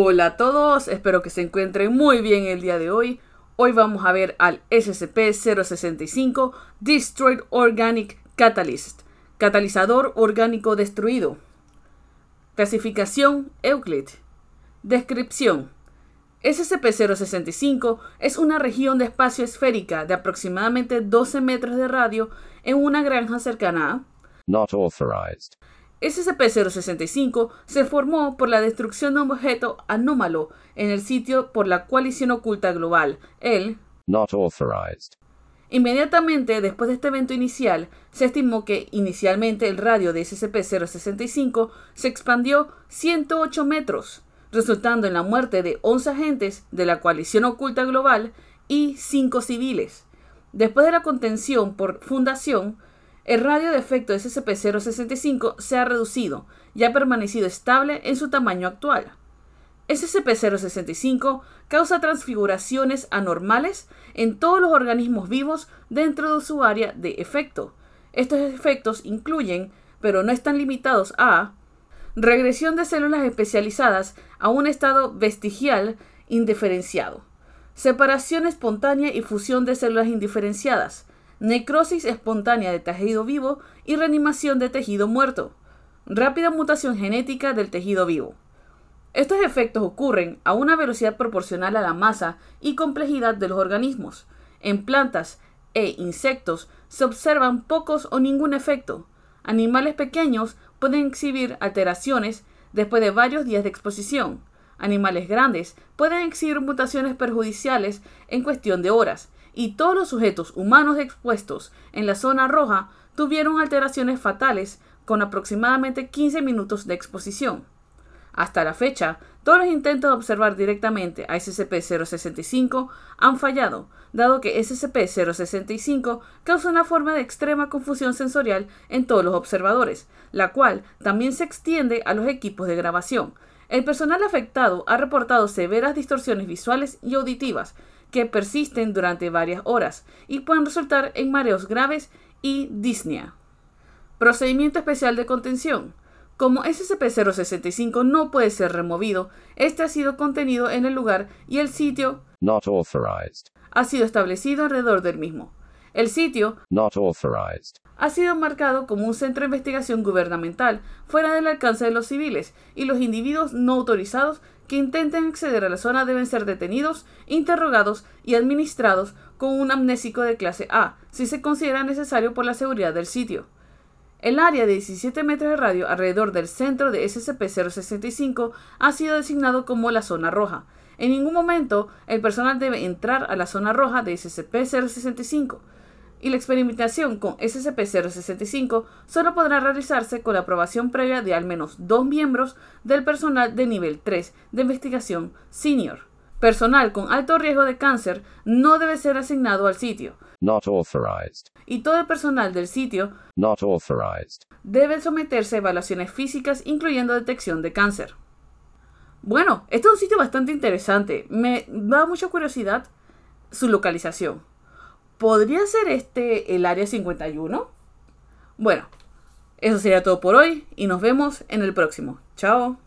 Hola a todos, espero que se encuentren muy bien el día de hoy. Hoy vamos a ver al SCP-065 Destroyed Organic Catalyst, catalizador orgánico destruido. Clasificación Euclid. Descripción. SCP-065 es una región de espacio esférica de aproximadamente 12 metros de radio en una granja cercana a Not authorized. SCP-065 se formó por la destrucción de un objeto anómalo en el sitio por la coalición oculta global, el Not authorized. Inmediatamente después de este evento inicial, se estimó que inicialmente el radio de SCP-065 se expandió 108 metros, resultando en la muerte de 11 agentes de la coalición oculta global y 5 civiles. Después de la contención por fundación, el radio de efecto de SCP-065 se ha reducido y ha permanecido estable en su tamaño actual. SCP-065 causa transfiguraciones anormales en todos los organismos vivos dentro de su área de efecto. Estos efectos incluyen, pero no están limitados a, regresión de células especializadas a un estado vestigial indiferenciado, separación espontánea y fusión de células indiferenciadas, necrosis espontánea de tejido vivo y reanimación de tejido muerto, rápida mutación genética del tejido vivo. Estos efectos ocurren a una velocidad proporcional a la masa y complejidad de los organismos. En plantas e insectos se observan pocos o ningún efecto. Animales pequeños pueden exhibir alteraciones después de varios días de exposición. Animales grandes pueden exhibir mutaciones perjudiciales en cuestión de horas, y todos los sujetos humanos expuestos en la zona roja tuvieron alteraciones fatales con aproximadamente 15 minutos de exposición. Hasta la fecha, todos los intentos de observar directamente a SCP-065 han fallado, dado que SCP-065 causa una forma de extrema confusión sensorial en todos los observadores, la cual también se extiende a los equipos de grabación. El personal afectado ha reportado severas distorsiones visuales y auditivas, que persisten durante varias horas y pueden resultar en mareos graves y disnea. Procedimiento especial de contención. Como SCP-065 no puede ser removido, este ha sido contenido en el lugar y el sitio Not authorized. ha sido establecido alrededor del mismo. El sitio Not authorized. ha sido marcado como un centro de investigación gubernamental fuera del alcance de los civiles y los individuos no autorizados que intenten acceder a la zona deben ser detenidos, interrogados y administrados con un amnésico de clase A, si se considera necesario por la seguridad del sitio. El área de 17 metros de radio alrededor del centro de SCP-065 ha sido designado como la zona roja. En ningún momento el personal debe entrar a la zona roja de SCP-065 y la experimentación con SCP-065 solo podrá realizarse con la aprobación previa de al menos dos miembros del personal de nivel 3 de investigación senior. Personal con alto riesgo de cáncer no debe ser asignado al sitio, Not authorized. y todo el personal del sitio Not authorized. debe someterse a evaluaciones físicas incluyendo detección de cáncer. Bueno, este es un sitio bastante interesante. Me da mucha curiosidad su localización. ¿Podría ser este el área 51? Bueno, eso sería todo por hoy y nos vemos en el próximo. Chao.